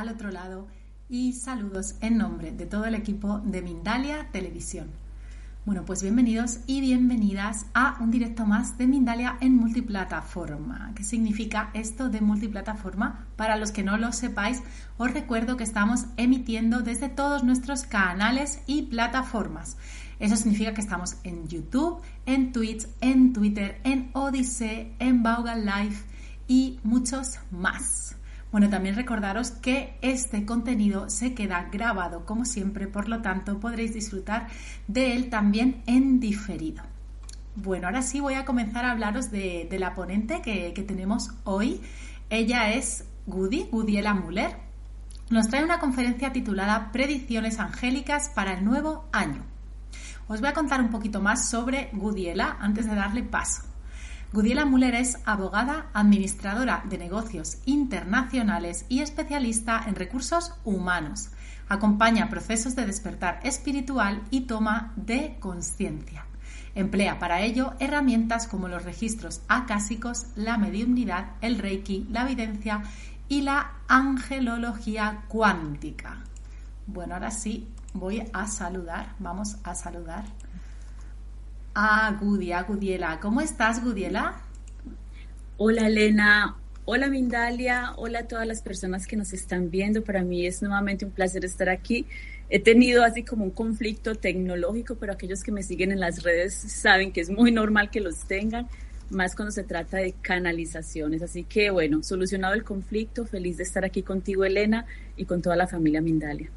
Al otro lado y saludos en nombre de todo el equipo de Mindalia Televisión. Bueno, pues bienvenidos y bienvenidas a un directo más de Mindalia en multiplataforma. ¿Qué significa esto de multiplataforma? Para los que no lo sepáis, os recuerdo que estamos emitiendo desde todos nuestros canales y plataformas. Eso significa que estamos en YouTube, en Twitch, en Twitter, en Odyssey, en Baugal Live y muchos más. Bueno, también recordaros que este contenido se queda grabado como siempre, por lo tanto podréis disfrutar de él también en diferido. Bueno, ahora sí voy a comenzar a hablaros de, la ponente que, tenemos hoy. Ella es Gudi, Gudiela Muller. Nos trae una conferencia titulada Predicciones Angélicas para el Nuevo Año. Os voy a contar un poquito más sobre Gudiela antes de darle paso. Gudiela Müller es abogada, administradora de negocios internacionales y especialista en recursos humanos. Acompaña procesos de despertar espiritual y toma de conciencia. Emplea para ello herramientas como los registros acásicos, la mediumnidad, el reiki, la evidencia y la angelología cuántica. Bueno, ahora sí voy a saludar, vamos a saludar Ah, Gudia, Gudiela. ¿Cómo estás, Gudiela? Hola, Elena. Hola, Mindalia. Hola a todas las personas que nos están viendo. Para mí es nuevamente un placer estar aquí. He tenido así como un conflicto tecnológico, pero aquellos que me siguen en las redes saben que es muy normal que los tengan, más cuando se trata de canalizaciones. Así que bueno, solucionado el conflicto, feliz de estar aquí contigo, Elena, y con toda la familia Mindalia.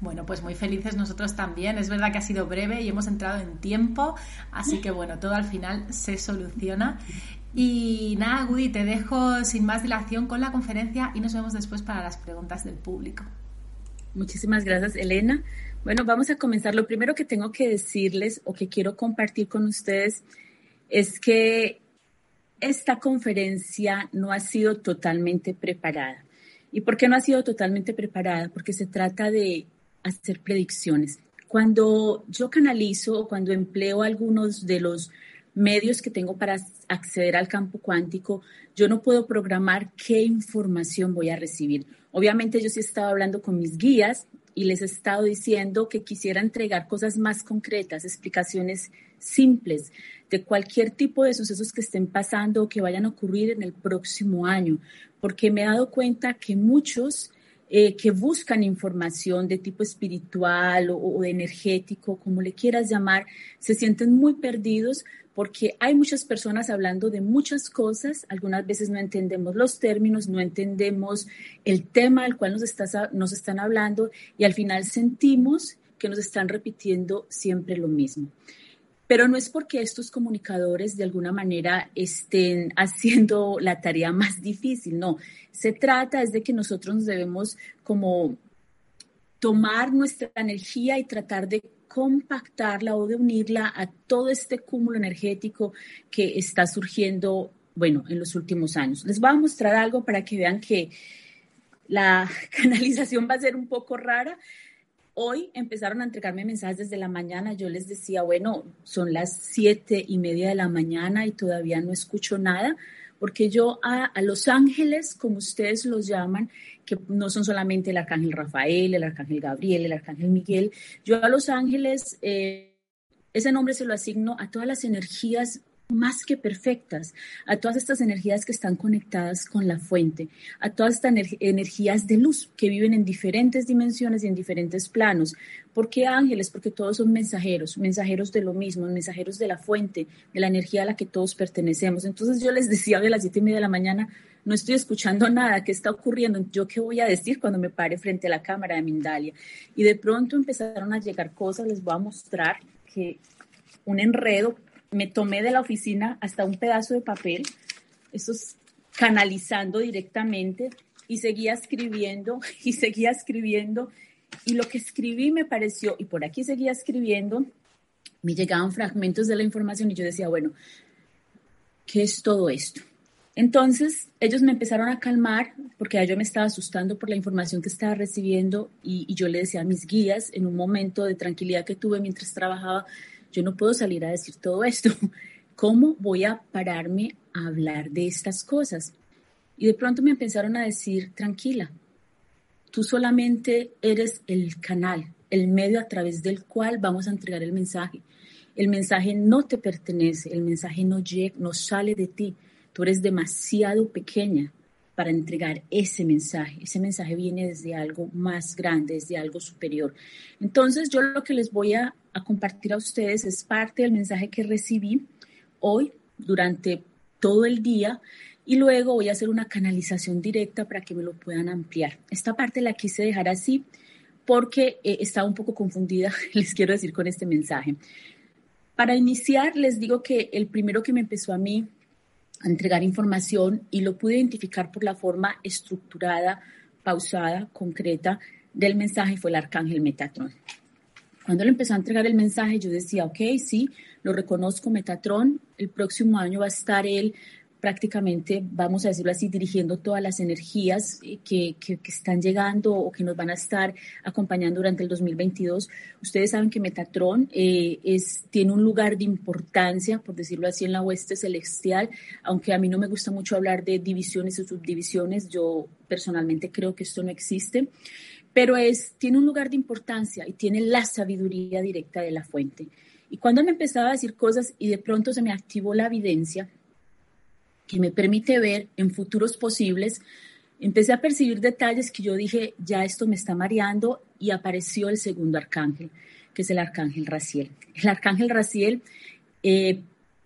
Bueno, pues muy felices nosotros también. Es verdad que ha sido breve y hemos entrado en tiempo, así que bueno, todo al final se soluciona. Y nada, Gudi, te dejo sin más dilación con la conferencia y nos vemos después para las preguntas del público. Muchísimas gracias, Elena. Bueno, vamos a comenzar. Lo primero que tengo que decirles o que quiero compartir con ustedes es que esta conferencia no ha sido totalmente preparada. ¿Y por qué no ha sido totalmente preparada? Porque se trata de hacer predicciones. Cuando yo canalizo o cuando empleo algunos de los medios que tengo para acceder al campo cuántico, yo no puedo programar qué información voy a recibir. Obviamente yo sí he estado hablando con mis guías y les he estado diciendo que quisiera entregar cosas más concretas, explicaciones simples de cualquier tipo de sucesos que estén pasando o que vayan a ocurrir en el próximo año, porque me he dado cuenta que muchos eh, que buscan información de tipo espiritual o, energético, como le quieras llamar, se sienten muy perdidos porque hay muchas personas hablando de muchas cosas, algunas veces no entendemos los términos, no entendemos el tema del cual nos están hablando y al final sentimos que nos están repitiendo siempre lo mismo. Pero no es porque estos comunicadores de alguna manera estén haciendo la tarea más difícil, no. Se trata es de que nosotros nos debemos como tomar nuestra energía y tratar de compactarla o de unirla a todo este cúmulo energético que está surgiendo, bueno, en los últimos años. Les voy a mostrar algo para que vean que la canalización va a ser un poco rara, hoy empezaron a entregarme mensajes desde la mañana. Yo les decía, bueno, son las siete y media de la mañana y todavía no escucho nada, porque yo a, los ángeles, como ustedes los llaman, que no son solamente el arcángel Rafael, el arcángel Gabriel, el arcángel Miguel, yo a los ángeles, eh, ese nombre se lo asigno a todas las energías más que perfectas, a todas estas energías que están conectadas con la fuente, a todas estas energías de luz que viven en diferentes dimensiones y en diferentes planos. ¿Por qué ángeles? Porque todos son mensajeros, mensajeros de lo mismo, mensajeros de la fuente, de la energía a la que todos pertenecemos. Entonces yo les decía de las siete y media de la mañana, no estoy escuchando nada, ¿qué está ocurriendo? ¿Yo qué voy a decir cuando me pare frente a la cámara de Mindalia? Y de pronto empezaron a llegar cosas, les voy a mostrar que un enredo me tomé de la oficina hasta un pedazo de papel, eso es canalizando directamente, y seguía escribiendo y seguía escribiendo. Y lo que escribí me pareció, y por aquí seguía escribiendo, me llegaban fragmentos de la información y yo decía, bueno, ¿qué es todo esto? Entonces ellos me empezaron a calmar porque yo me estaba asustando por la información que estaba recibiendo y, y, yo le decía a mis guías en un momento de tranquilidad que tuve mientras trabajaba, yo no puedo salir a decir todo esto. ¿Cómo voy a pararme a hablar de estas cosas? Y de pronto me empezaron a decir, tranquila, tú solamente eres el canal, el medio a través del cual vamos a entregar el mensaje. El mensaje no te pertenece, el mensaje no llega, no sale de ti. Tú eres demasiado pequeña para entregar ese mensaje. Ese mensaje viene desde algo más grande, desde algo superior. Entonces, yo lo que les voy a, compartir a ustedes es parte del mensaje que recibí hoy durante todo el día y luego voy a hacer una canalización directa para que me lo puedan ampliar. Esta parte la quise dejar así porque eh, estaba un poco confundida, les quiero decir, con este mensaje. Para iniciar, les digo que el primero que me empezó a mí a entregar información y lo pude identificar por la forma estructurada, pausada, concreta del mensaje fue el arcángel Metatron. Cuando le empezó a entregar el mensaje, yo decía, ok, sí, lo reconozco, Metatron, el próximo año va a estar él prácticamente, vamos a decirlo así, dirigiendo todas las energías eh, que, que, están llegando o que nos van a estar acompañando durante el 2022. Ustedes saben que Metatron eh, es, tiene un lugar de importancia, por decirlo así, en la hueste celestial, aunque a mí no me gusta mucho hablar de divisiones o subdivisiones, yo personalmente creo que esto no existe, pero es, tiene un lugar de importancia y tiene la sabiduría directa de la fuente. Y cuando me empezaba a decir cosas y de pronto se me activó la evidencia, que me permite ver en futuros posibles, empecé a percibir detalles que yo dije, ya esto me está mareando y apareció el segundo arcángel, que es el arcángel Raciel. El arcángel Raciel, eh,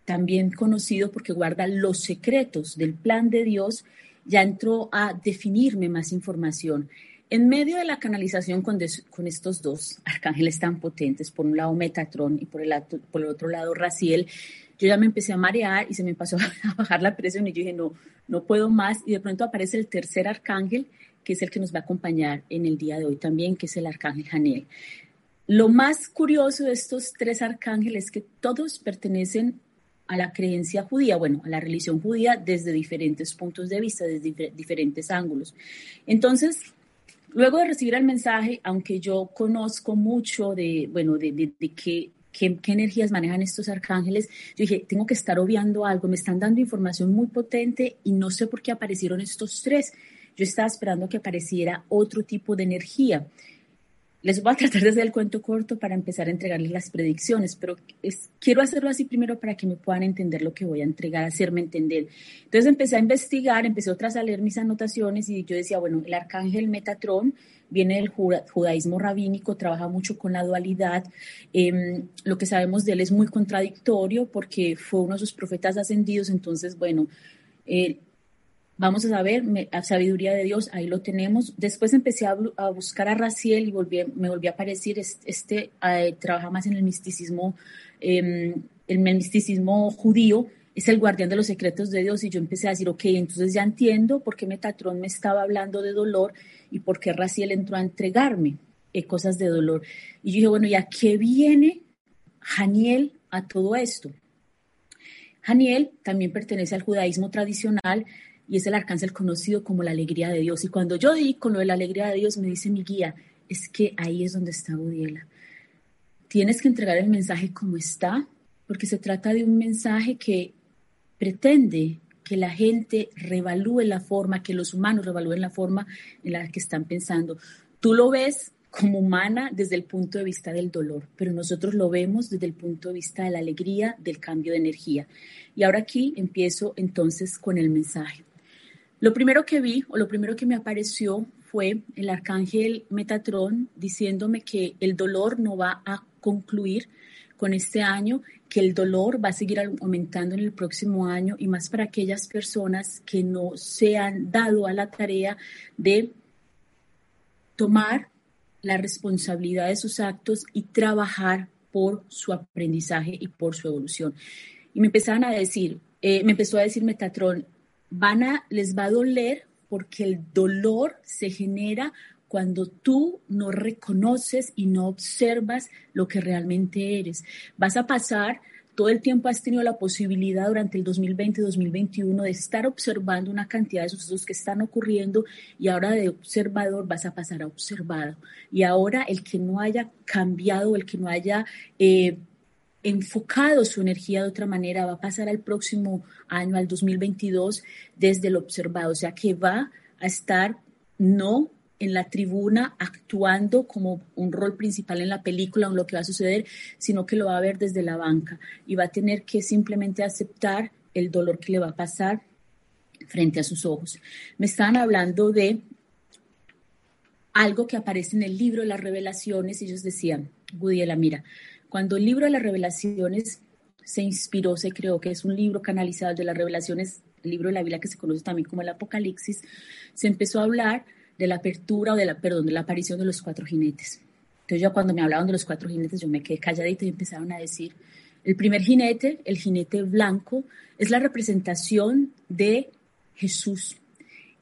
también conocido porque guarda los secretos del plan de Dios, ya entró a definirme más información. En medio de la canalización con, con, estos dos arcángeles tan potentes, por un lado Metatron y por el, por el otro lado Raciel, yo ya me empecé a marear y se me pasó a bajar la presión y yo dije, no, no puedo más. Y de pronto aparece el tercer arcángel, que es el que nos va a acompañar en el día de hoy también, que es el arcángel Janiel. Lo más curioso de estos tres arcángeles es que todos pertenecen a la creencia judía, bueno, a la religión judía desde diferentes puntos de vista, desde diferentes ángulos. Entonces, luego de recibir el mensaje, aunque yo conozco mucho de, bueno, de, de, de que ¿Qué, energías manejan estos arcángeles? Yo dije, tengo que estar obviando algo, me están dando información muy potente y no sé por qué aparecieron estos tres. Yo estaba esperando que apareciera otro tipo de energía. Les voy a tratar de hacer el cuento corto para empezar a entregarles las predicciones, pero quiero hacerlo así primero para que me puedan entender lo que voy a entregar, hacerme entender. Entonces empecé a investigar, empecé otras a leer mis anotaciones y yo decía, bueno, el arcángel Metatron viene del judaísmo rabínico, trabaja mucho con la dualidad. Em, lo que sabemos de él es muy contradictorio porque fue uno de sus profetas ascendidos, entonces, bueno, eh, vamos a saber, a sabiduría de Dios, ahí lo tenemos. Después empecé a, buscar a Raciel y me volví a aparecer, este, eh, trabaja más en el misticismo, eh, el misticismo judío, es el guardián de los secretos de Dios y yo empecé a decir, ok, entonces ya entiendo por qué Metatron me estaba hablando de dolor y por qué Raciel entró a entregarme eh, cosas de dolor. Y yo dije, bueno, ¿y a qué viene Janiel a todo esto? Janiel también pertenece al judaísmo tradicional y es el arcángel conocido como la alegría de Dios. Y cuando yo di con lo de la alegría de Dios, me dice mi guía, es que ahí es donde está Budiela. Tienes que entregar el mensaje como está, porque se trata de un mensaje que pretende que la gente revalúe la forma, que los humanos revalúen la forma en la que están pensando. Tú lo ves como humana desde el punto de vista del dolor, pero nosotros lo vemos desde el punto de vista de la alegría, del cambio de energía. Y ahora aquí empiezo entonces con el mensaje. Lo primero que vi o lo primero que me apareció fue el arcángel Metatron diciéndome que el dolor no va a concluir con este año, que el dolor va a seguir aumentando en el próximo año y más para aquellas personas que no se han dado a la tarea de tomar la responsabilidad de sus actos y trabajar por su aprendizaje y por su evolución. Y me empezaron a decir, eh, me empezó a decir Metatron, van a, les va a doler porque el dolor se genera cuando tú no reconoces y no observas lo que realmente eres. Vas a pasar, todo el tiempo has tenido la posibilidad durante el 2020-2021 de estar observando una cantidad de sucesos que están ocurriendo y ahora de observador vas a pasar a observado. Y ahora el que no haya cambiado, el que no haya... Eh, enfocado su energía de otra manera, va a pasar al próximo año, al 2022, desde el observado, o sea que va a estar no en la tribuna actuando como un rol principal en la película o en lo que va a suceder, sino que lo va a ver desde la banca y va a tener que simplemente aceptar el dolor que le va a pasar frente a sus ojos. Me estaban hablando de algo que aparece en el libro las revelaciones. Ellos decían, Gudiela, mira, cuando el libro de las revelaciones se inspiró, se creó, que es un libro canalizado de las revelaciones, el libro de la Biblia que se conoce también como el Apocalipsis, se empezó a hablar de la apertura o de la, perdón, de la aparición de los cuatro jinetes. Entonces yo cuando me hablaban de los cuatro jinetes, yo me quedé calladita y empezaron a decir, el primer jinete, el jinete blanco, es la representación de Jesús.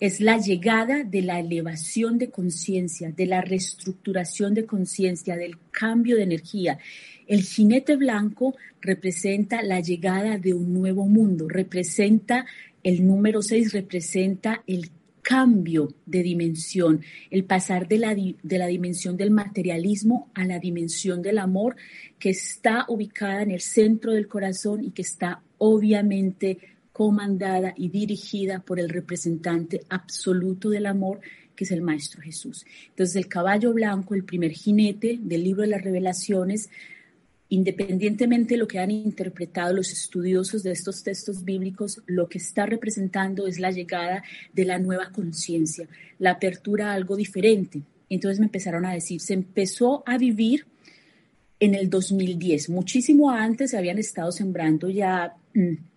Es la llegada de la elevación de conciencia, de la reestructuración de conciencia, del cambio de energía. El jinete blanco representa la llegada de un nuevo mundo, representa el número 6, representa el cambio de dimensión, el pasar de la, de la dimensión del materialismo a la dimensión del amor que está ubicada en el centro del corazón y que está obviamente comandada y dirigida por el representante absoluto del amor, que es el Maestro Jesús. Entonces el caballo blanco, el primer jinete del libro de las revelaciones, Independientemente de lo que han interpretado los estudiosos de estos textos bíblicos, lo que está representando es la llegada de la nueva conciencia, la apertura a algo diferente. Entonces me empezaron a decir, se empezó a vivir en el 2010. Muchísimo antes habían estado sembrando ya mm,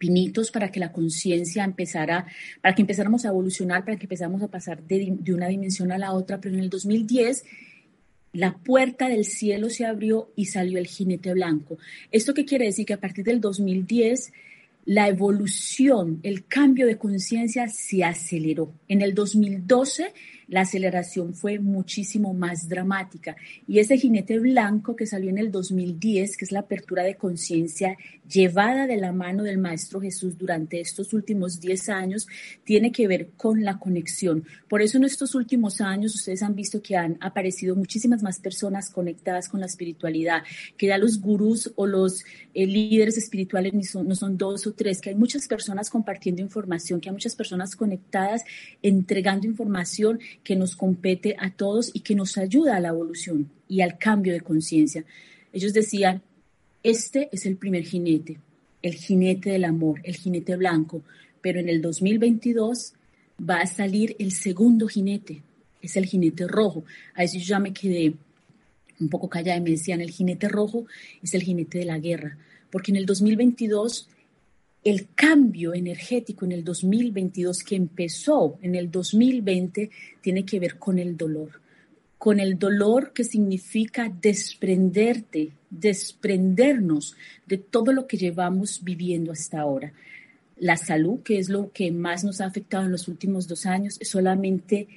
pinitos para que la conciencia empezara, para que empezáramos a evolucionar, para que empezáramos a pasar de, de una dimensión a la otra, pero en el 2010 la puerta del cielo se abrió y salió el jinete blanco. ¿Esto qué quiere decir? Que a partir del 2010 la evolución, el cambio de conciencia se aceleró. En el 2012 la aceleración fue muchísimo más dramática. Y ese jinete blanco que salió en el 2010, que es la apertura de conciencia llevada de la mano del Maestro Jesús durante estos últimos 10 años, tiene que ver con la conexión. Por eso en estos últimos años ustedes han visto que han aparecido muchísimas más personas conectadas con la espiritualidad, que ya los gurús o los eh, líderes espirituales no son dos o tres, que hay muchas personas compartiendo información, que hay muchas personas conectadas entregando información que nos compete a todos y que nos ayuda a la evolución y al cambio de conciencia. Ellos decían, este es el primer jinete, el jinete del amor, el jinete blanco, pero en el 2022 va a salir el segundo jinete, es el jinete rojo. A eso yo ya me quedé un poco callada y me decían, el jinete rojo es el jinete de la guerra, porque en el 2022 el cambio energético en el 2022 que empezó en el 2020 tiene que ver con el dolor, con el dolor que significa desprenderte, desprendernos de todo lo que llevamos viviendo hasta ahora. La salud, que es lo que más nos ha afectado en los últimos dos años, es solamente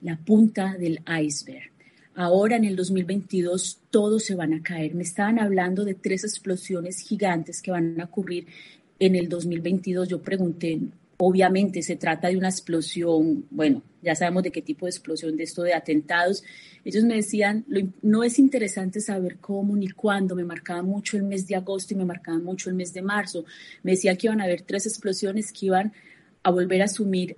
la punta del iceberg. Ahora en el 2022 todos se van a caer. Me estaban hablando de tres explosiones gigantes que van a ocurrir en el 2022 yo pregunté, obviamente se trata de una explosión, bueno, ya sabemos de qué tipo de explosión, de esto de atentados. Ellos me decían, no es interesante saber cómo ni cuándo, me marcaba mucho el mes de agosto y me marcaba mucho el mes de marzo. Me decían que iban a haber tres explosiones que iban a volver a asumir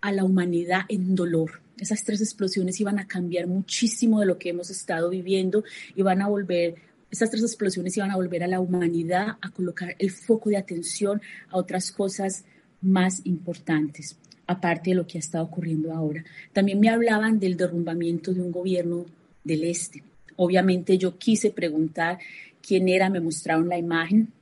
a la humanidad en dolor. Esas tres explosiones iban a cambiar muchísimo de lo que hemos estado viviendo y van a volver estas tres explosiones iban a volver a la humanidad a colocar el foco de atención a otras cosas más importantes, aparte de lo que ha estado ocurriendo ahora. También me hablaban del derrumbamiento de un gobierno del Este. Obviamente yo quise preguntar quién era, me mostraron la imagen,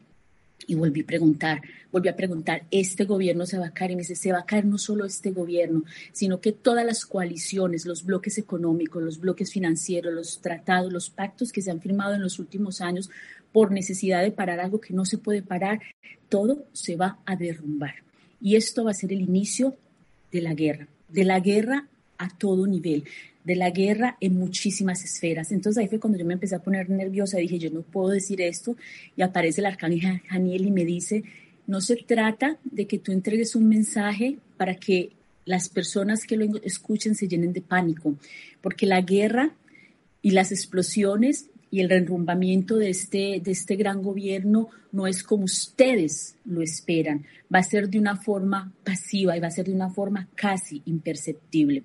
y volví a preguntar, volví a preguntar, ¿este gobierno se va a caer? Y me dice, se va a caer no solo este gobierno, sino que todas las coaliciones, los bloques económicos, los bloques financieros, los tratados, los pactos que se han firmado en los últimos años por necesidad de parar algo que no se puede parar, todo se va a derrumbar. Y esto va a ser el inicio de la guerra, de la guerra a todo nivel de la guerra en muchísimas esferas. Entonces ahí fue cuando yo me empecé a poner nerviosa, dije, yo no puedo decir esto, y aparece el arcángel Daniel y me dice, no se trata de que tú entregues un mensaje para que las personas que lo escuchen se llenen de pánico, porque la guerra y las explosiones y el reenrumbamiento de este, de este gran gobierno no es como ustedes lo esperan, va a ser de una forma pasiva y va a ser de una forma casi imperceptible.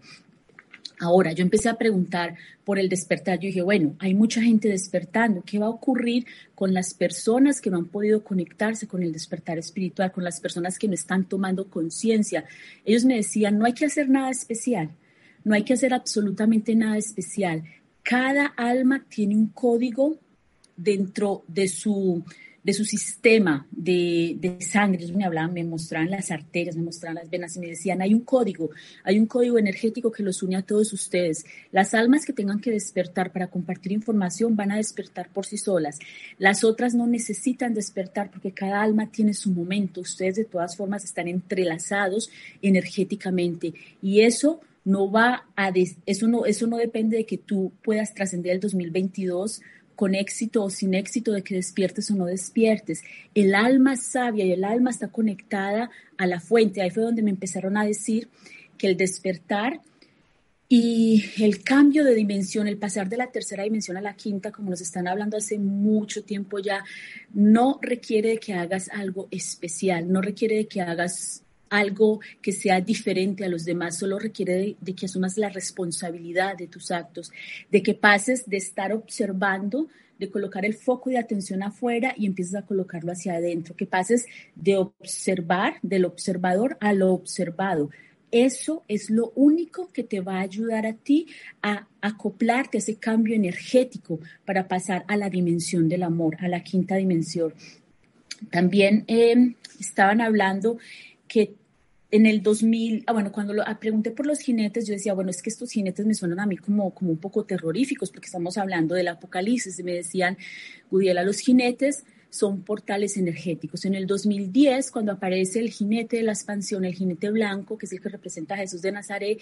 Ahora, yo empecé a preguntar por el despertar. Yo dije, bueno, hay mucha gente despertando. ¿Qué va a ocurrir con las personas que no han podido conectarse con el despertar espiritual, con las personas que no están tomando conciencia? Ellos me decían, no hay que hacer nada especial, no hay que hacer absolutamente nada especial. Cada alma tiene un código dentro de su de su sistema de, de sangre. Ellos me hablaban, me mostraban las arterias, me mostraban las venas y me decían, hay un código, hay un código energético que los une a todos ustedes. Las almas que tengan que despertar para compartir información van a despertar por sí solas. Las otras no necesitan despertar porque cada alma tiene su momento. Ustedes de todas formas están entrelazados energéticamente y eso no va a, eso no, eso no depende de que tú puedas trascender el 2022 con éxito o sin éxito de que despiertes o no despiertes. El alma sabia y el alma está conectada a la fuente. Ahí fue donde me empezaron a decir que el despertar y el cambio de dimensión, el pasar de la tercera dimensión a la quinta, como nos están hablando hace mucho tiempo ya, no requiere de que hagas algo especial, no requiere de que hagas algo que sea diferente a los demás, solo requiere de, que asumas la responsabilidad de tus actos, de que pases de estar observando, de colocar el foco de atención afuera y empieces a colocarlo hacia adentro, que pases de observar, del observador a lo observado. Eso es lo único que te va a ayudar a ti a acoplarte a ese cambio energético para pasar a la dimensión del amor, a la quinta dimensión. También eh, estaban hablando que en el 2000, ah, bueno, cuando ah, pregunté por los jinetes, yo decía, bueno, es que estos jinetes me suenan a mí como, como un poco terroríficos, porque estamos hablando del apocalipsis. Y me decían, Gudiela, los jinetes son portales energéticos. En el 2010, cuando aparece el jinete de la expansión, el jinete blanco, que es el que representa a Jesús de Nazaret,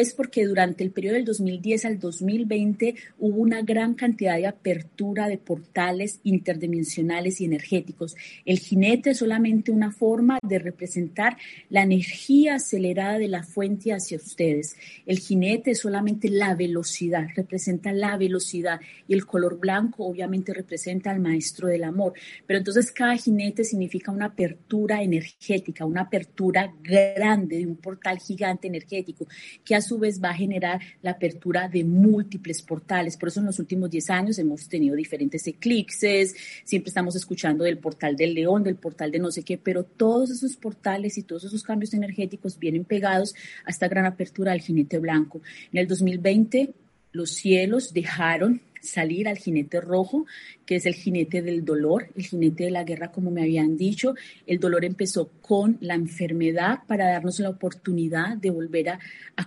es porque durante el periodo del 2010 al 2020 hubo una gran cantidad de apertura de portales interdimensionales y energéticos. El jinete es solamente una forma de representar la energía acelerada de la fuente hacia ustedes. El jinete es solamente la velocidad, representa la velocidad y el color blanco obviamente representa al maestro del amor. Pero entonces cada jinete significa una apertura energética, una apertura grande de un portal gigante energético que a su vez va a generar la apertura de múltiples portales. Por eso en los últimos 10 años hemos tenido diferentes eclipses, siempre estamos escuchando del portal del león, del portal de no sé qué, pero todos esos portales y todos esos cambios energéticos vienen pegados a esta gran apertura del jinete blanco. En el 2020 los cielos dejaron salir al jinete rojo, que es el jinete del dolor, el jinete de la guerra, como me habían dicho. El dolor empezó con la enfermedad para darnos la oportunidad de volver a,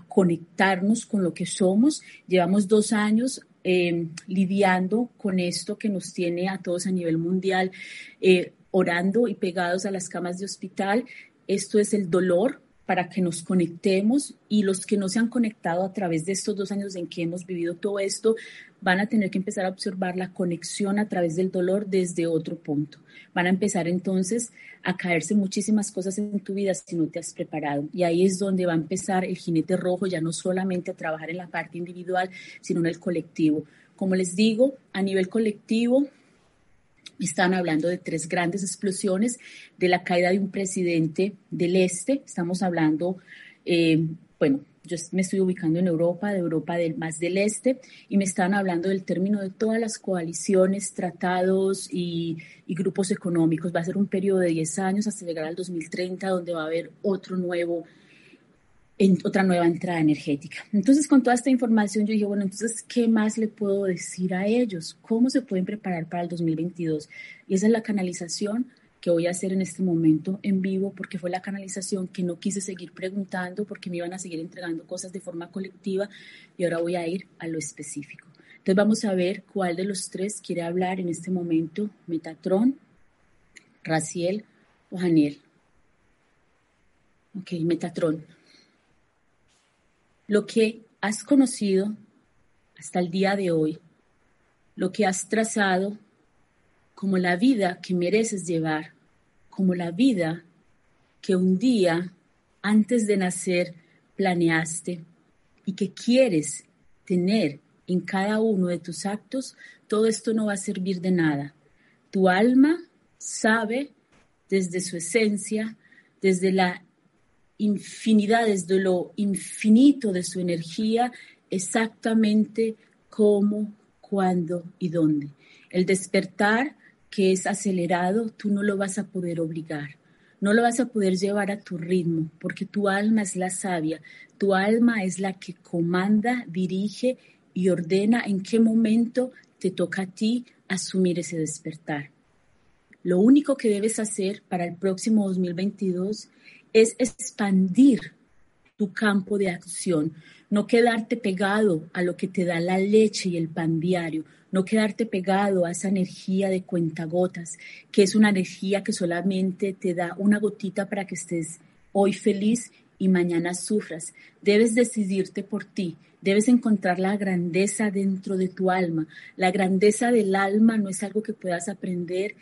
conectarnos con lo que somos. Llevamos dos años eh, lidiando con esto que nos tiene a todos a nivel mundial, eh, orando y pegados a las camas de hospital. Esto es el dolor, para que nos conectemos y los que no se han conectado a través de estos dos años en que hemos vivido todo esto van a tener que empezar a observar la conexión a través del dolor desde otro punto. Van a empezar entonces a caerse muchísimas cosas en tu vida si no te has preparado. Y ahí es donde va a empezar el jinete rojo ya no solamente a trabajar en la parte individual, sino en el colectivo. Como les digo, a nivel colectivo, están hablando de tres grandes explosiones, de la caída de un presidente del este, estamos hablando, eh, bueno, yo me estoy ubicando en Europa, de Europa del, más del este, y me están hablando del término de todas las coaliciones, tratados y, y grupos económicos. Va a ser un periodo de 10 años hasta llegar al 2030, donde va a haber otro nuevo en otra nueva entrada energética. Entonces, con toda esta información, yo dije, bueno, entonces, ¿qué más le puedo decir a ellos? ¿Cómo se pueden preparar para el 2022? Y esa es la canalización que voy a hacer en este momento en vivo, porque fue la canalización que no quise seguir preguntando, porque me iban a seguir entregando cosas de forma colectiva, y ahora voy a ir a lo específico. Entonces, vamos a ver cuál de los tres quiere hablar en este momento, Metatron, Raciel o Janiel. Ok, Metatron lo que has conocido hasta el día de hoy, lo que has trazado como la vida que mereces llevar, como la vida que un día antes de nacer planeaste y que quieres tener en cada uno de tus actos, todo esto no va a servir de nada. Tu alma sabe desde su esencia, desde la infinidad, desde lo infinito de su energía, exactamente cómo, cuándo y dónde. El despertar que es acelerado, tú no lo vas a poder obligar. No lo vas a poder llevar a tu ritmo, porque tu alma es la sabia, tu alma es la que comanda, dirige y ordena en qué momento te toca a ti asumir ese despertar. Lo único que debes hacer para el próximo 2022 es expandir tu campo de acción, no quedarte pegado a lo que te da la leche y el pan diario, no quedarte pegado a esa energía de cuentagotas, que es una energía que solamente te da una gotita para que estés hoy feliz y mañana sufras. Debes decidirte por ti, debes encontrar la grandeza dentro de tu alma. La grandeza del alma no es algo que puedas aprender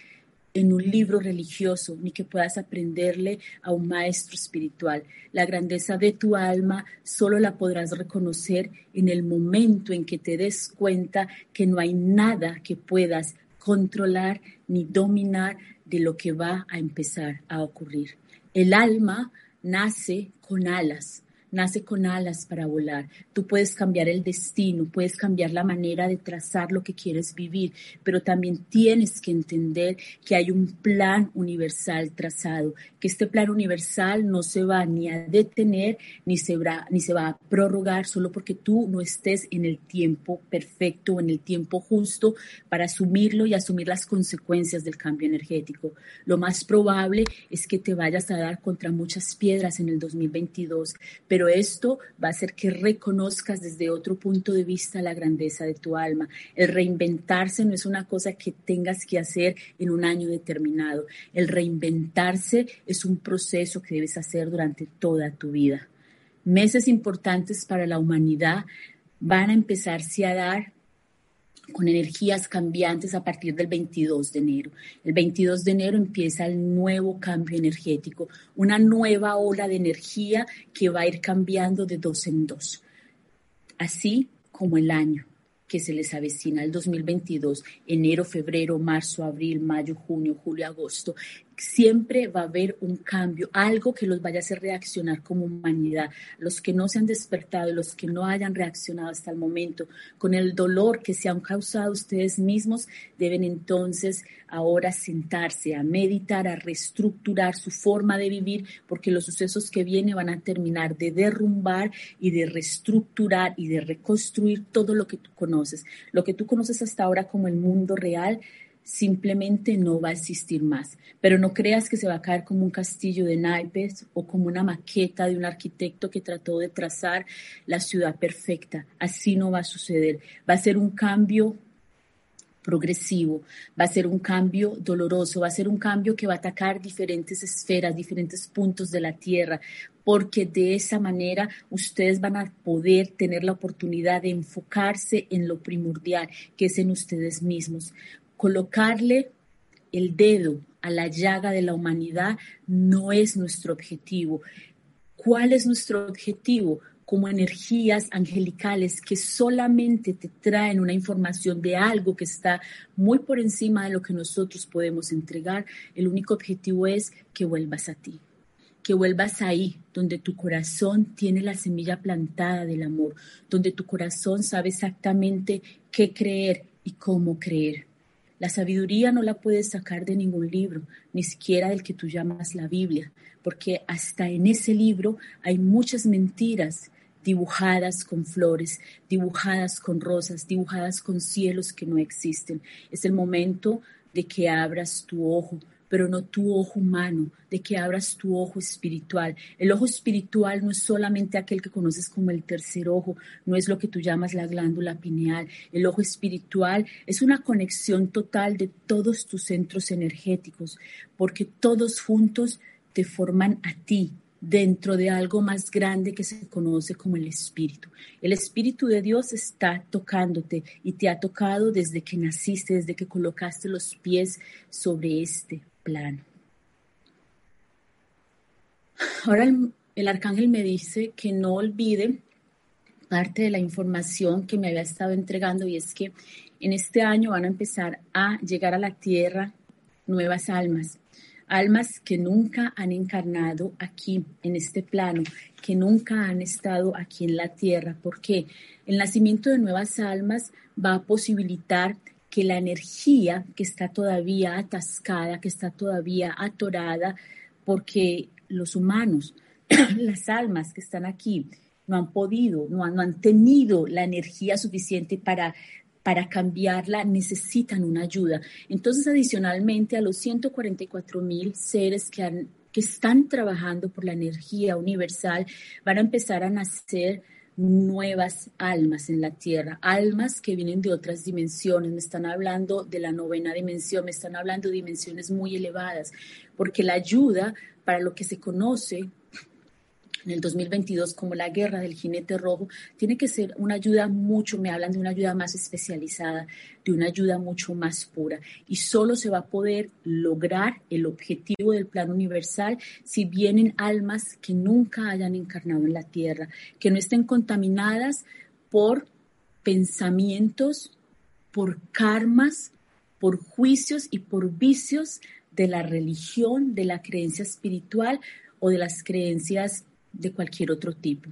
en un libro religioso, ni que puedas aprenderle a un maestro espiritual. La grandeza de tu alma solo la podrás reconocer en el momento en que te des cuenta que no hay nada que puedas controlar ni dominar de lo que va a empezar a ocurrir. El alma nace con alas, nace con alas para volar. Tú puedes cambiar el destino, puedes cambiar la manera de trazar lo que quieres vivir, pero también tienes que entender que hay un plan universal trazado, que este plan universal no se va ni a detener ni se va, ni se va a prorrogar solo porque tú no estés en el tiempo perfecto, en el tiempo justo para asumirlo y asumir las consecuencias del cambio energético. Lo más probable es que te vayas a dar contra muchas piedras en el 2022, pero esto va a hacer que reconozcas desde otro punto de vista la grandeza de tu alma. El reinventarse no es una cosa que tengas que hacer en un año determinado. El reinventarse es un proceso que debes hacer durante toda tu vida. Meses importantes para la humanidad van a empezarse a dar con energías cambiantes a partir del 22 de enero. El 22 de enero empieza el nuevo cambio energético, una nueva ola de energía que va a ir cambiando de dos en dos, así como el año que se les avecina el 2022, enero, febrero, marzo, abril, mayo, junio, julio, agosto, siempre va a haber un cambio, algo que los vaya a hacer reaccionar como humanidad. Los que no se han despertado, los que no hayan reaccionado hasta el momento, con el dolor que se han causado ustedes mismos, deben entonces ahora sentarse a meditar, a reestructurar su forma de vivir, porque los sucesos que vienen van a terminar de derrumbar y de reestructurar y de reconstruir todo lo que tú conoces. Lo que tú conoces hasta ahora como el mundo real simplemente no va a existir más. Pero no creas que se va a caer como un castillo de naipes o como una maqueta de un arquitecto que trató de trazar la ciudad perfecta. Así no va a suceder. Va a ser un cambio progresivo, va a ser un cambio doloroso, va a ser un cambio que va a atacar diferentes esferas, diferentes puntos de la Tierra, porque de esa manera ustedes van a poder tener la oportunidad de enfocarse en lo primordial, que es en ustedes mismos colocarle el dedo a la llaga de la humanidad no es nuestro objetivo. ¿Cuál es nuestro objetivo? Como energías angelicales que solamente te traen una información de algo que está muy por encima de lo que nosotros podemos entregar, el único objetivo es que vuelvas a ti, que vuelvas ahí, donde tu corazón tiene la semilla plantada del amor, donde tu corazón sabe exactamente qué creer y cómo creer. La sabiduría no la puedes sacar de ningún libro, ni siquiera del que tú llamas la Biblia, porque hasta en ese libro hay muchas mentiras dibujadas con flores, dibujadas con rosas, dibujadas con cielos que no existen. Es el momento de que abras tu ojo, pero no tu ojo humano, de que abras tu ojo espiritual. El ojo espiritual no es solamente aquel que conoces como el tercer ojo, no es lo que tú llamas la glándula pineal. El ojo espiritual es una conexión total de todos tus centros energéticos, porque todos juntos te forman a ti, dentro de algo más grande que se conoce como el Espíritu. El Espíritu de Dios está tocándote y te ha tocado desde que naciste, desde que colocaste los pies sobre este plano. Ahora el, arcángel me dice que no olvide parte de la información que me había estado entregando y es que en este año van a empezar a llegar a la tierra nuevas almas, almas que nunca han encarnado aquí en este plano, que nunca han estado aquí en la tierra. porque El nacimiento de nuevas almas va a posibilitar que la energía que está todavía atascada, que está todavía atorada, porque los humanos, las almas que están aquí, no han podido, no han, tenido la energía suficiente para para cambiarla necesitan una ayuda. Entonces, adicionalmente a los 144 mil seres que, que están trabajando por la energía universal, van a empezar a nacer nuevas almas en la tierra, almas que vienen de otras dimensiones, me están hablando de la novena dimensión, me están hablando de dimensiones muy elevadas, porque la ayuda para lo que se conoce en el 2022 como la guerra del jinete rojo, tiene que ser una ayuda mucho, me hablan de una ayuda más especializada, de una ayuda mucho más pura. Y solo se va a poder lograr el objetivo del plan universal si vienen almas que nunca hayan encarnado en la tierra, que no estén contaminadas por pensamientos, por karmas, por juicios y por vicios de la religión, de la creencia espiritual o de las creencias de cualquier otro tipo.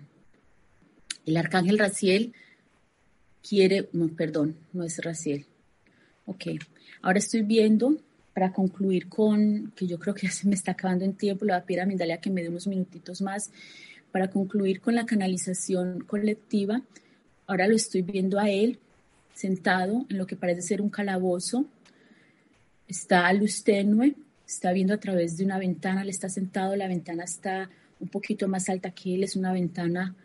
El arcángel Raciel quiere, no, perdón, no es Raciel. Ok, ahora estoy viendo, para concluir con, que yo creo que ya se me está acabando en tiempo, le voy a pedir a Mindalia que me dé unos minutitos más, para concluir con la canalización colectiva. Ahora lo estoy viendo a él sentado en lo que parece ser un calabozo. Está a luz tenue, está viendo a través de una ventana, le está sentado, la ventana está un poquito más alta que él, es una ventana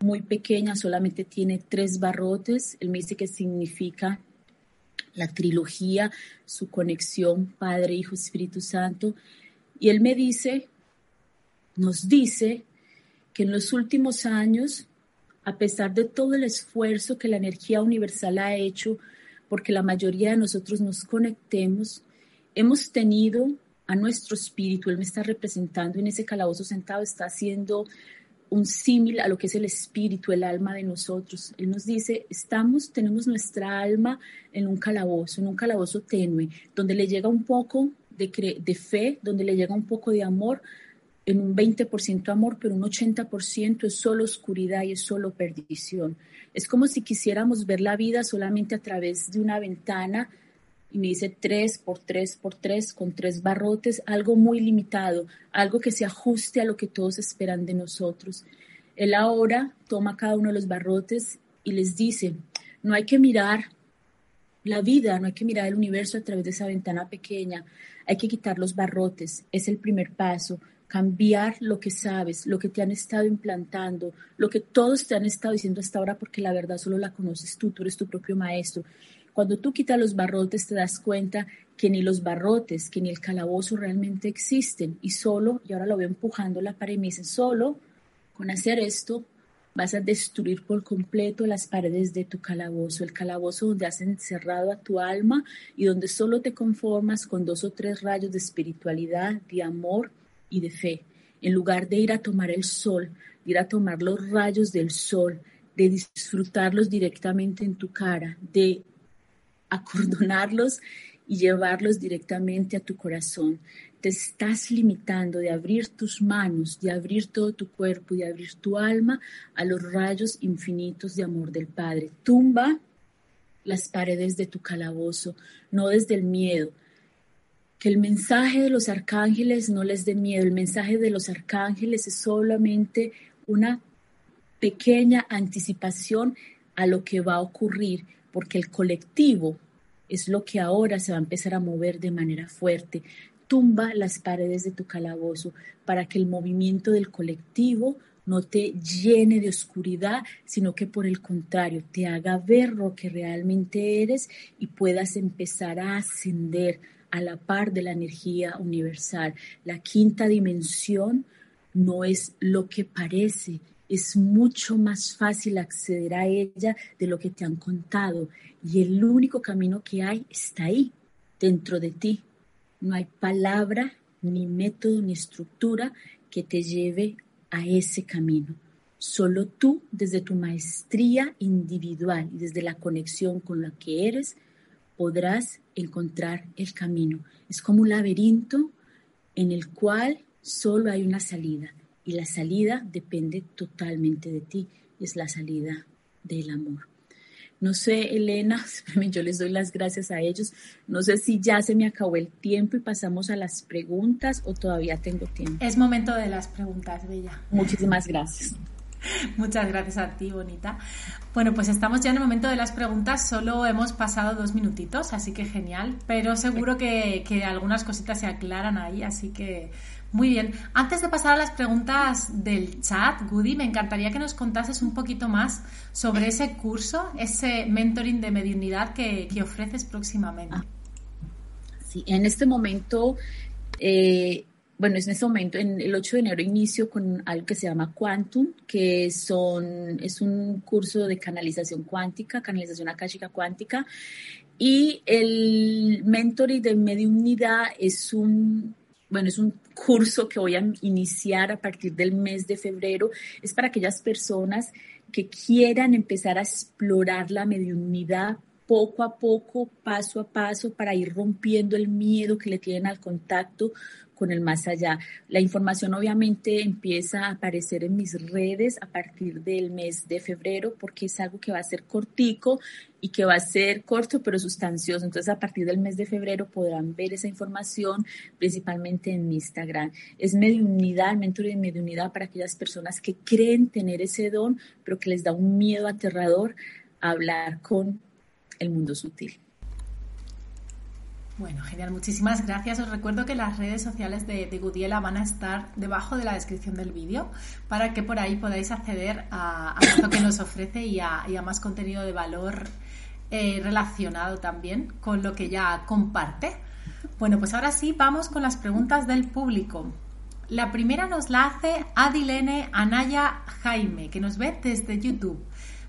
muy pequeña, solamente tiene tres barrotes. Él me dice que significa la trilogía, su conexión Padre, Hijo, Espíritu Santo. Y él me dice, nos dice que en los últimos años, a pesar de todo el esfuerzo que la energía universal ha hecho, porque la mayoría de nosotros nos conectemos, hemos tenido a nuestro espíritu, Él me está representando en ese calabozo sentado, está haciendo un símil a lo que es el espíritu, el alma de nosotros. Él nos dice, estamos, tenemos nuestra alma en un calabozo, en un calabozo tenue, donde le llega un poco de, de fe, donde le llega un poco de amor, en un 20% amor, pero un 80% es solo oscuridad y es solo perdición. Es como si quisiéramos ver la vida solamente a través de una ventana y me dice tres por tres por tres con tres barrotes, algo muy limitado, algo que se ajuste a lo que todos esperan de nosotros. Él ahora toma cada uno de los barrotes y les dice, no hay que mirar la vida, no hay que mirar el universo a través de esa ventana pequeña, hay que quitar los barrotes, es el primer paso, cambiar lo que sabes, lo que te han estado implantando, lo que todos te han estado diciendo hasta ahora, porque la verdad solo la conoces tú, tú eres tu propio maestro. Cuando tú quitas los barrotes te das cuenta que ni los barrotes, que ni el calabozo realmente existen y solo, y ahora lo veo empujando la pared y solo con hacer esto vas a destruir por completo las paredes de tu calabozo, el calabozo donde has encerrado a tu alma y donde solo te conformas con dos o tres rayos de espiritualidad, de amor y de fe. En lugar de ir a tomar el sol, ir a tomar los rayos del sol, de disfrutarlos directamente en tu cara, de acordonarlos y llevarlos directamente a tu corazón. Te estás limitando de abrir tus manos, de abrir todo tu cuerpo de abrir tu alma a los rayos infinitos de amor del Padre. Tumba las paredes de tu calabozo, no desde el miedo. Que el mensaje de los arcángeles no les dé miedo. El mensaje de los arcángeles es solamente una pequeña anticipación a lo que va a ocurrir porque el colectivo es lo que ahora se va a empezar a mover de manera fuerte. Tumba las paredes de tu calabozo para que el movimiento del colectivo no te llene de oscuridad, sino que por el contrario te haga ver lo que realmente eres y puedas empezar a ascender a la par de la energía universal. La quinta dimensión no es lo que parece, es mucho más fácil acceder a ella de lo que te han contado. Y el único camino que hay está ahí, dentro de ti. No hay palabra, ni método, ni estructura que te lleve a ese camino. Solo tú, desde tu maestría individual y desde la conexión con la que eres, podrás encontrar el camino. Es como un laberinto en el cual solo hay una salida y la salida depende totalmente de ti, es la salida del amor. No sé, Elena, yo les doy las gracias a ellos. No sé si ya se me acabó el tiempo y pasamos a las preguntas o todavía tengo tiempo. Es momento de las preguntas, Bella. Muchísimas gracias. Muchas gracias a ti, Bonita. Bueno, pues estamos ya en el momento de las preguntas. Solo hemos pasado dos minutitos, así que genial. Pero seguro que, que algunas cositas se aclaran ahí, así que muy bien. Antes de pasar a las preguntas del chat, Goody, me encantaría que nos contases un poquito más sobre ese curso, ese mentoring de mediunidad que, ofreces próximamente. Ah. Sí, en este momento, eh, bueno, en este momento, en el 8 de enero inicio con algo que se llama Quantum, que son, es un curso de canalización cuántica, canalización akáshica cuántica, y el mentoring de mediunidad es un bueno, es un curso que voy a iniciar a partir del mes de febrero. Es para aquellas personas que quieran empezar a explorar la mediunidad poco a poco, paso a paso, para ir rompiendo el miedo que le tienen al contacto con el más allá. La información obviamente empieza a aparecer en mis redes a partir del mes de febrero porque es algo que va a ser cortico y que va a ser corto pero sustancioso. Entonces a partir del mes de febrero podrán ver esa información principalmente en Instagram. Es mediunidad, el mentor de mediunidad para aquellas personas que creen tener ese don pero que les da un miedo aterrador hablar con el mundo sutil. Bueno, genial, muchísimas gracias. Os recuerdo que las redes sociales de, de Gudiela van a estar debajo de la descripción del vídeo para que por ahí podáis acceder a, a lo que nos ofrece y a, más contenido de valor eh, relacionado también con lo que ya comparte. Bueno, pues ahora sí, vamos con las preguntas del público. La primera nos la hace Adilene Anaya Jaime, que nos ve desde YouTube.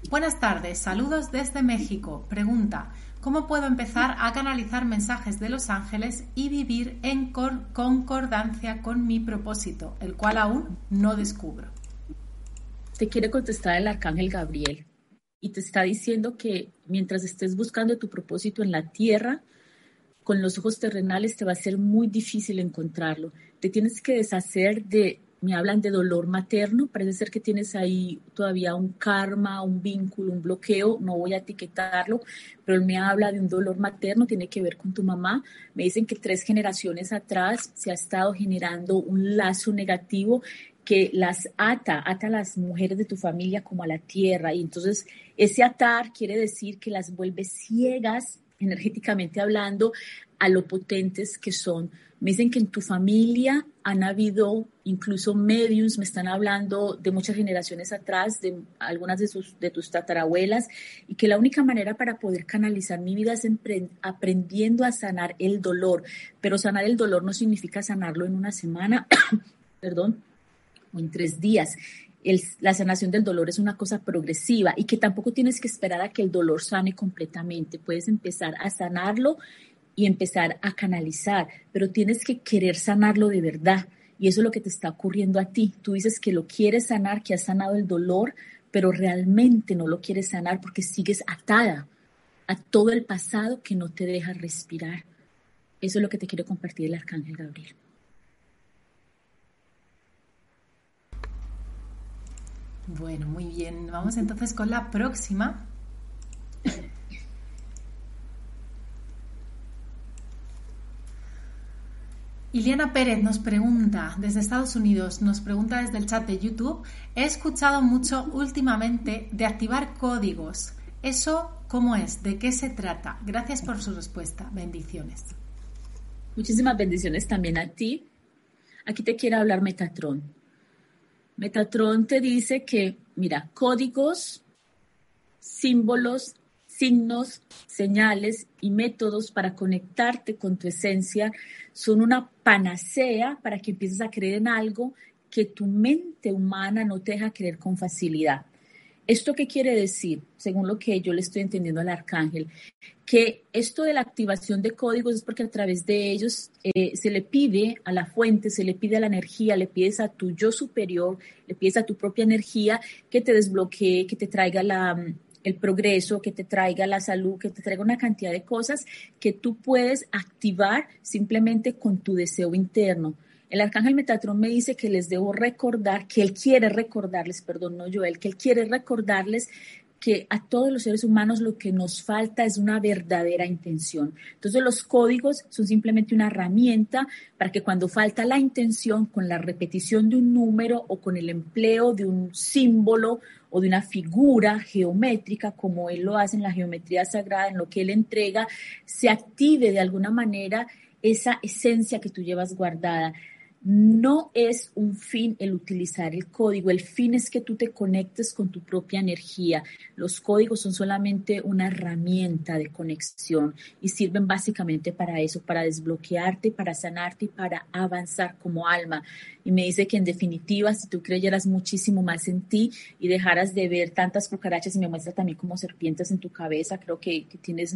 Buenas tardes, saludos desde México. Pregunta. ¿Cómo puedo empezar a canalizar mensajes de los ángeles y vivir en concordancia con mi propósito, el cual aún no descubro? Te quiere contestar el arcángel Gabriel y te está diciendo que mientras estés buscando tu propósito en la tierra, con los ojos terrenales te va a ser muy difícil encontrarlo. Te tienes que deshacer de me hablan de dolor materno, parece ser que tienes ahí todavía un karma, un vínculo, un bloqueo, no voy a etiquetarlo, pero él me habla de un dolor materno, tiene que ver con tu mamá. Me dicen que tres generaciones atrás se ha estado generando un lazo negativo que las ata, ata a las mujeres de tu familia como a la tierra. Y entonces ese atar quiere decir que las vuelve ciegas, energéticamente hablando, a lo potentes que son me dicen que en tu familia han habido incluso medios, me están hablando de muchas generaciones atrás, de algunas de, sus, de tus tatarabuelas, y que la única manera para poder canalizar mi vida es aprendiendo a sanar el dolor. Pero sanar el dolor no significa sanarlo en una semana, perdón, o en tres días. la sanación del dolor es una cosa progresiva y que tampoco tienes que esperar a que el dolor sane completamente. Puedes empezar a sanarlo y empezar a canalizar, pero tienes que querer sanarlo de verdad. Y eso es lo que te está ocurriendo a ti. Tú dices que lo quieres sanar, que has sanado el dolor, pero realmente no lo quieres sanar porque sigues atada a todo el pasado que no te deja respirar. Eso es lo que te quiero compartir el Arcángel Gabriel. Bueno, muy bien. Vamos entonces con la próxima. Iliana Pérez nos pregunta desde Estados Unidos, nos pregunta desde el chat de YouTube, he escuchado mucho últimamente de activar códigos. ¿Eso cómo es? ¿De qué se trata? Gracias por su respuesta. Bendiciones. Muchísimas bendiciones también a ti. Aquí te quiero hablar Metatron. Metatron te dice que, mira, códigos, símbolos, signos, señales y métodos para conectarte con tu esencia son una panacea para que empieces a creer en algo que tu mente humana no te deja creer con facilidad. ¿Esto qué quiere decir? Según lo que yo le estoy entendiendo al arcángel, que esto de la activación de códigos es porque a través de ellos eh, se le pide a la fuente, se le pide a la energía, le pides a tu yo superior, le pides a tu propia energía que te desbloquee, que te traiga la, el progreso, que te traiga la salud, que te traiga una cantidad de cosas que tú puedes activar simplemente con tu deseo interno. El arcángel Metatrón me dice que les debo recordar, que él quiere recordarles, perdón, no yo, él, que él quiere recordarles que a todos los seres humanos lo que nos falta es una verdadera intención. Entonces los códigos son simplemente una herramienta para que cuando falta la intención con la repetición de un número o con el empleo de un símbolo o de una figura geométrica, como él lo hace en la geometría sagrada, en lo que él entrega, se active de alguna manera esa esencia que tú llevas guardada no es un fin el utilizar el código, el fin es que tú te conectes con tu propia energía. Los códigos son solamente una herramienta de conexión y sirven básicamente para eso, para desbloquearte, para sanarte y para avanzar como alma. Y me dice que en definitiva, si tú creyeras muchísimo más en ti y dejaras de ver tantas cucarachas y me muestra también como serpientes en tu cabeza, creo que, que tienes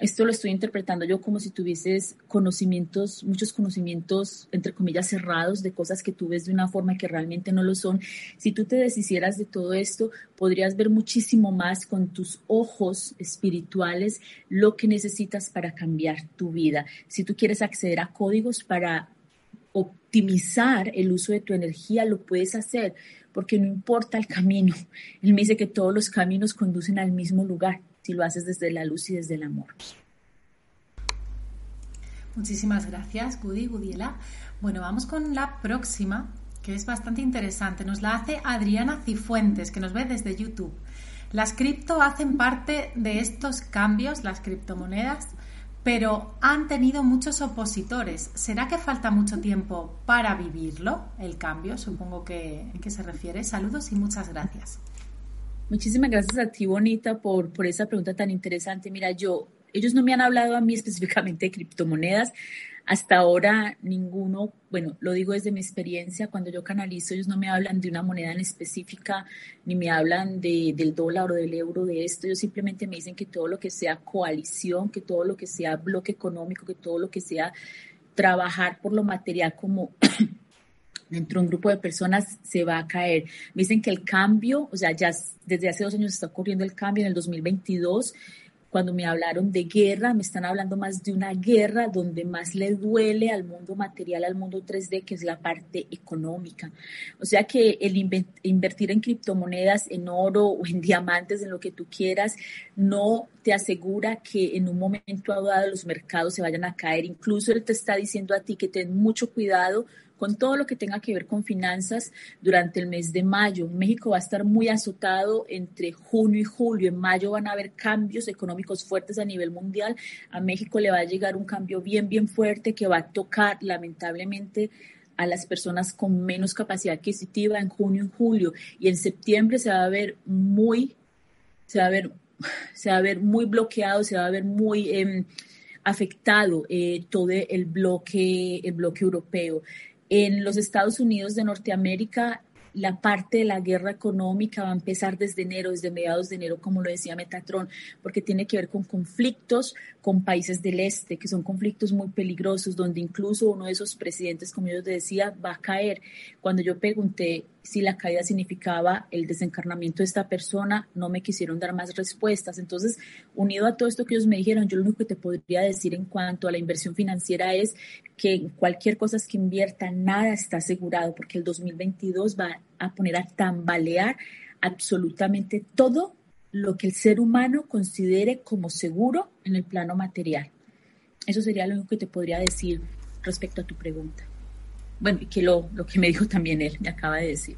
esto lo estoy interpretando yo como si tuvieses conocimientos, muchos conocimientos, entre comillas, cerrados de cosas que tú ves de una forma que realmente no lo son. Si tú te deshicieras de todo esto, podrías ver muchísimo más con tus ojos espirituales lo que necesitas para cambiar tu vida. Si tú quieres acceder a códigos para optimizar el uso de tu energía, lo puedes hacer porque no importa el camino. Él me dice que todos los caminos conducen al mismo lugar si lo haces desde la luz y desde el amor. Muchísimas gracias, Gudi, Gudiela. Bueno, vamos con la próxima, que es bastante interesante. Nos la hace Adriana Cifuentes, que nos ve desde YouTube. Las cripto hacen parte de estos cambios, las criptomonedas, pero han tenido muchos opositores. ¿Será que falta mucho tiempo para vivirlo, el cambio? Supongo que qué se refiere. Saludos y muchas gracias. Muchísimas gracias a ti, Bonita, por, por esa pregunta tan interesante. Mira, yo, ellos no me han hablado a mí específicamente de criptomonedas. Hasta ahora ninguno, bueno, lo digo desde mi experiencia, cuando yo canalizo, ellos no me hablan de una moneda en específica, ni me hablan de, del dólar o del euro, de esto. Ellos simplemente me dicen que todo lo que sea coalición, que todo lo que sea bloque económico, que todo lo que sea trabajar por lo material como dentro de un grupo de personas se va a caer. Me dicen que el cambio, o sea, ya desde hace dos años está ocurriendo el cambio en el 2022 cuando me hablaron de guerra, me están hablando más de una guerra donde más le duele al mundo material, al mundo 3D, que es la parte económica. O sea que el invertir en criptomonedas, en oro o en diamantes, en lo que tú quieras, no te asegura que en un momento dado los mercados se vayan a caer. Incluso él te está diciendo a ti que ten mucho cuidado con todo lo que tenga que ver con finanzas durante el mes de mayo. México va a estar muy azotado entre junio y julio. En mayo van a haber cambios económicos fuertes a nivel mundial. A México le va a llegar un cambio bien, bien fuerte que va a tocar lamentablemente a las personas con menos capacidad adquisitiva en junio y julio. Y en septiembre se va a ver muy, se va a ver, se va a ver muy bloqueado, se va a ver muy em, afectado eh, todo el bloque, el bloque europeo. En los Estados Unidos de Norteamérica, la parte de la guerra económica va a empezar desde enero, desde mediados de enero, como lo decía Metatron, porque tiene que ver con conflictos con países del este, que son conflictos muy peligrosos, donde incluso uno de esos presidentes, como yo decía, va a caer. Cuando yo pregunté si la caída significaba el desencarnamiento de esta persona, no me quisieron dar más respuestas. Entonces, unido a todo esto que ellos me dijeron, yo lo único que te podría decir en cuanto a la inversión financiera es que cualquier cosa que invierta, nada está asegurado, porque el 2022 va a poner a tambalear absolutamente todo lo que el ser humano considere como seguro en el plano material. Eso sería lo único que te podría decir respecto a tu pregunta. Bueno, y que lo, lo que me dijo también él, me acaba de decir.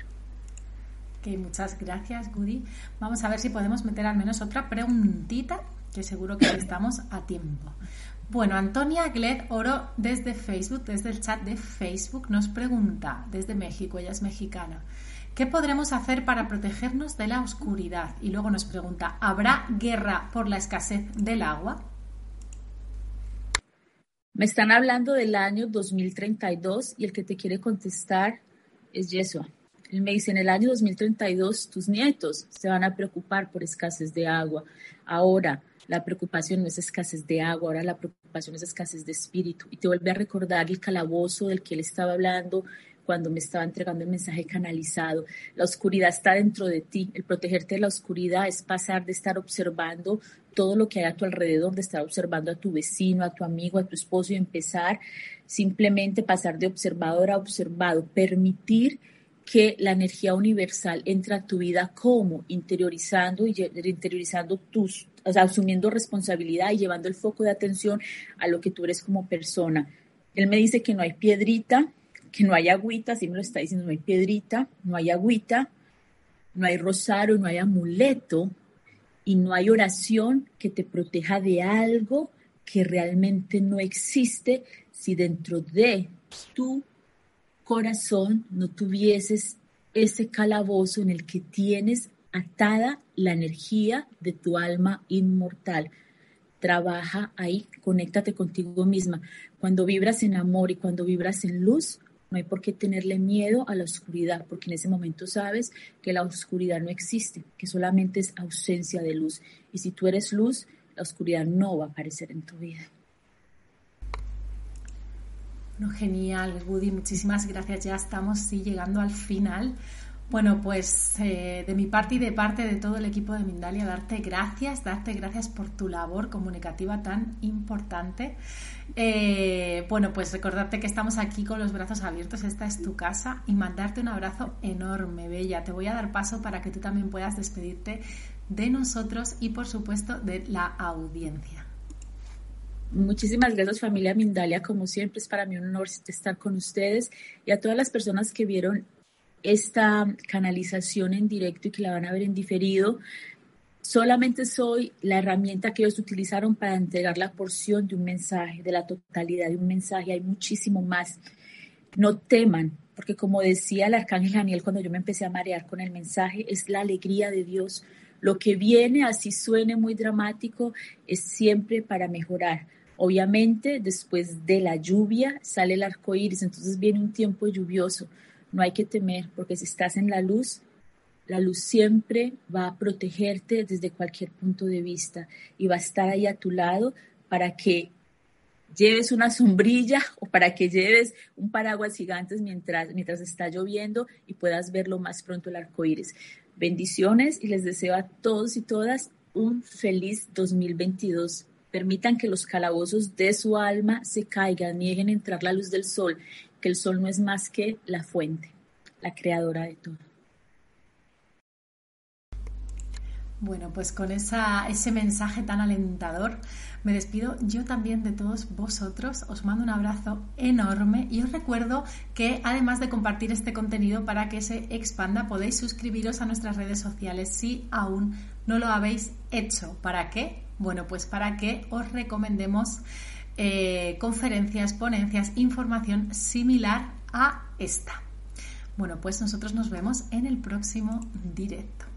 Ok, muchas gracias, Gudi. Vamos a ver si podemos meter al menos otra preguntita, que seguro que estamos a tiempo. Bueno, Antonia Gled Oro desde Facebook, desde el chat de Facebook, nos pregunta, desde México, ella es mexicana, ¿qué podremos hacer para protegernos de la oscuridad? Y luego nos pregunta, ¿habrá guerra por la escasez del agua? Me están hablando del año 2032 y el que te quiere contestar es Yeshua. Él me dice, en el año 2032 tus nietos se van a preocupar por escasez de agua. Ahora la preocupación no es escasez de agua, ahora la preocupación es escasez de espíritu. Y te vuelve a recordar el calabozo del que él estaba hablando cuando me estaba entregando el mensaje canalizado. La oscuridad está dentro de ti. El protegerte de la oscuridad es pasar de estar observando todo lo que hay a tu alrededor, de estar observando a tu vecino, a tu amigo, a tu esposo y empezar simplemente pasar de observador a observado, permitir que la energía universal entre a tu vida como interiorizando y interiorizando tus, asumiendo responsabilidad y llevando el foco de atención a lo que tú eres como persona. Él me dice que no hay piedrita, que no hay agüita, así me lo está diciendo, no hay piedrita, no hay agüita, no hay rosario, no hay amuleto y no hay oración que te proteja de algo que realmente no existe si dentro de tu corazón no tuvieses ese calabozo en el que tienes atada la energía de tu alma inmortal. Trabaja ahí, conéctate contigo misma. Cuando vibras en amor y cuando vibras en luz, no hay por qué tenerle miedo a la oscuridad, porque en ese momento sabes que la oscuridad no existe, que solamente es ausencia de luz. Y si tú eres luz, la oscuridad no va a aparecer en tu vida genial, Woody, muchísimas gracias. Ya estamos sí, llegando al final. Bueno, pues eh, de mi parte y de parte de todo el equipo de Mindalia, darte gracias, darte gracias por tu labor comunicativa tan importante. Eh, bueno, pues recordarte que estamos aquí con los brazos abiertos, esta es tu casa, y mandarte un abrazo enorme, Bella. Te voy a dar paso para que tú también puedas despedirte de nosotros y, por supuesto, de la audiencia. Muchísimas gracias familia Mindalia, como siempre es para mí un honor estar con ustedes y a todas las personas que vieron esta canalización en directo y que la van a ver en diferido. Solamente soy la herramienta que ellos utilizaron para entregar la porción de un mensaje, de la totalidad de un mensaje. Hay muchísimo más. No teman, porque como decía el arcángel Daniel cuando yo me empecé a marear con el mensaje, es la alegría de Dios. Lo que viene, así suene muy dramático, es siempre para mejorar Obviamente, después de la lluvia sale el arco iris, entonces viene un tiempo lluvioso. No hay que temer, porque si estás en la luz, la luz siempre va a protegerte desde cualquier punto de vista y va a estar ahí a tu lado para que lleves una sombrilla o para que lleves un paraguas gigantes mientras, mientras está lloviendo y puedas verlo más pronto el arco iris. Bendiciones y les deseo a todos y todas un feliz 2022. Permitan que los calabozos de su alma se caigan, nieguen entrar la luz del sol, que el sol no es más que la fuente, la creadora de todo. Bueno, pues con esa, ese mensaje tan alentador me despido yo también de todos vosotros. Os mando un abrazo enorme y os recuerdo que además de compartir este contenido para que se expanda, podéis suscribiros a nuestras redes sociales si aún no lo habéis hecho. ¿Para qué? Bueno, pues para que os recomendemos eh, conferencias, ponencias, información similar a esta. Bueno, pues nosotros nos vemos en el próximo directo.